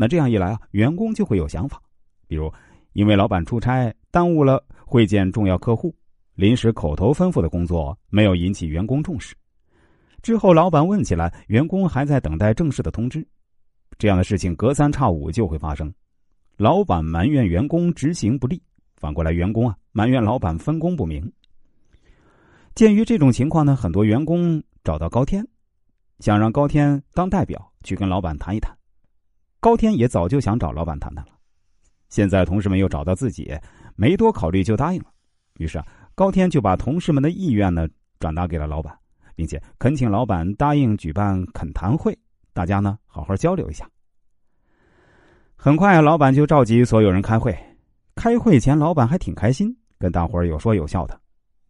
那这样一来啊，员工就会有想法，比如因为老板出差耽误了会见重要客户，临时口头吩咐的工作没有引起员工重视。之后老板问起来，员工还在等待正式的通知，这样的事情隔三差五就会发生。老板埋怨员工执行不力，反过来员工啊埋怨老板分工不明。鉴于这种情况呢，很多员工找到高天，想让高天当代表去跟老板谈一谈。高天也早就想找老板谈谈了，现在同事们又找到自己，没多考虑就答应了。于是啊，高天就把同事们的意愿呢转达给了老板，并且恳请老板答应举办恳谈会，大家呢好好交流一下。很快，老板就召集所有人开会。开会前，老板还挺开心，跟大伙儿有说有笑的。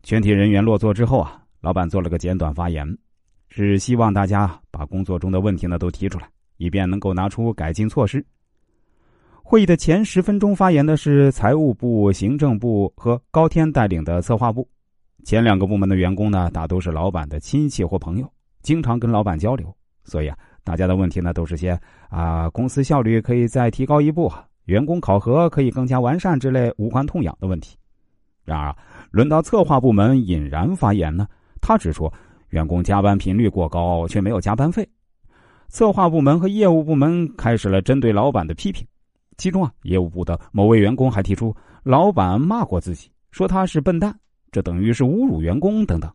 全体人员落座之后啊，老板做了个简短发言，是希望大家把工作中的问题呢都提出来，以便能够拿出改进措施。会议的前十分钟发言的是财务部、行政部和高天带领的策划部。前两个部门的员工呢，大都是老板的亲戚或朋友，经常跟老板交流，所以啊，大家的问题呢都是些啊公司效率可以再提高一步，员工考核可以更加完善之类无关痛痒的问题。然而。轮到策划部门尹然发言呢，他指出员工加班频率过高，却没有加班费。策划部门和业务部门开始了针对老板的批评，其中啊，业务部的某位员工还提出老板骂过自己，说他是笨蛋，这等于是侮辱员工等等。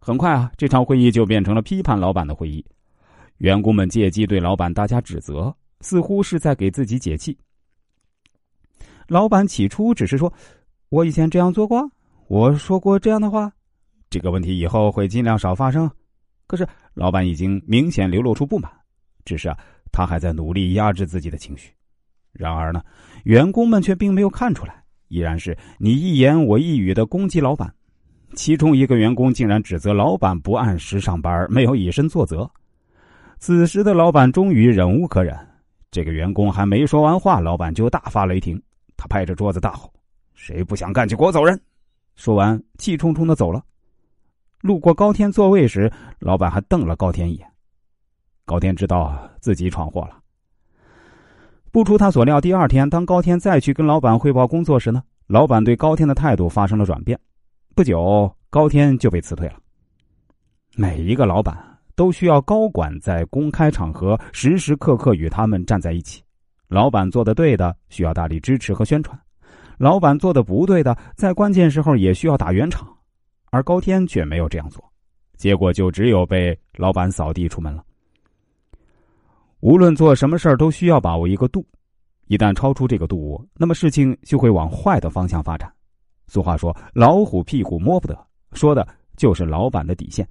很快啊，这场会议就变成了批判老板的会议，员工们借机对老板大加指责，似乎是在给自己解气。老板起初只是说：“我以前这样做过。”我说过这样的话，这个问题以后会尽量少发生。可是老板已经明显流露出不满，只是啊，他还在努力压制自己的情绪。然而呢，员工们却并没有看出来，依然是你一言我一语的攻击老板。其中一个员工竟然指责老板不按时上班，没有以身作则。此时的老板终于忍无可忍，这个员工还没说完话，老板就大发雷霆，他拍着桌子大吼：“谁不想干就给我走人！”说完，气冲冲的走了。路过高天座位时，老板还瞪了高天一眼。高天知道自己闯祸了。不出他所料，第二天当高天再去跟老板汇报工作时呢，老板对高天的态度发生了转变。不久，高天就被辞退了。每一个老板都需要高管在公开场合时时刻刻与他们站在一起。老板做的对的，需要大力支持和宣传。老板做的不对的，在关键时候也需要打圆场，而高天却没有这样做，结果就只有被老板扫地出门了。无论做什么事儿，都需要把握一个度，一旦超出这个度，那么事情就会往坏的方向发展。俗话说：“老虎屁股摸不得”，说的就是老板的底线。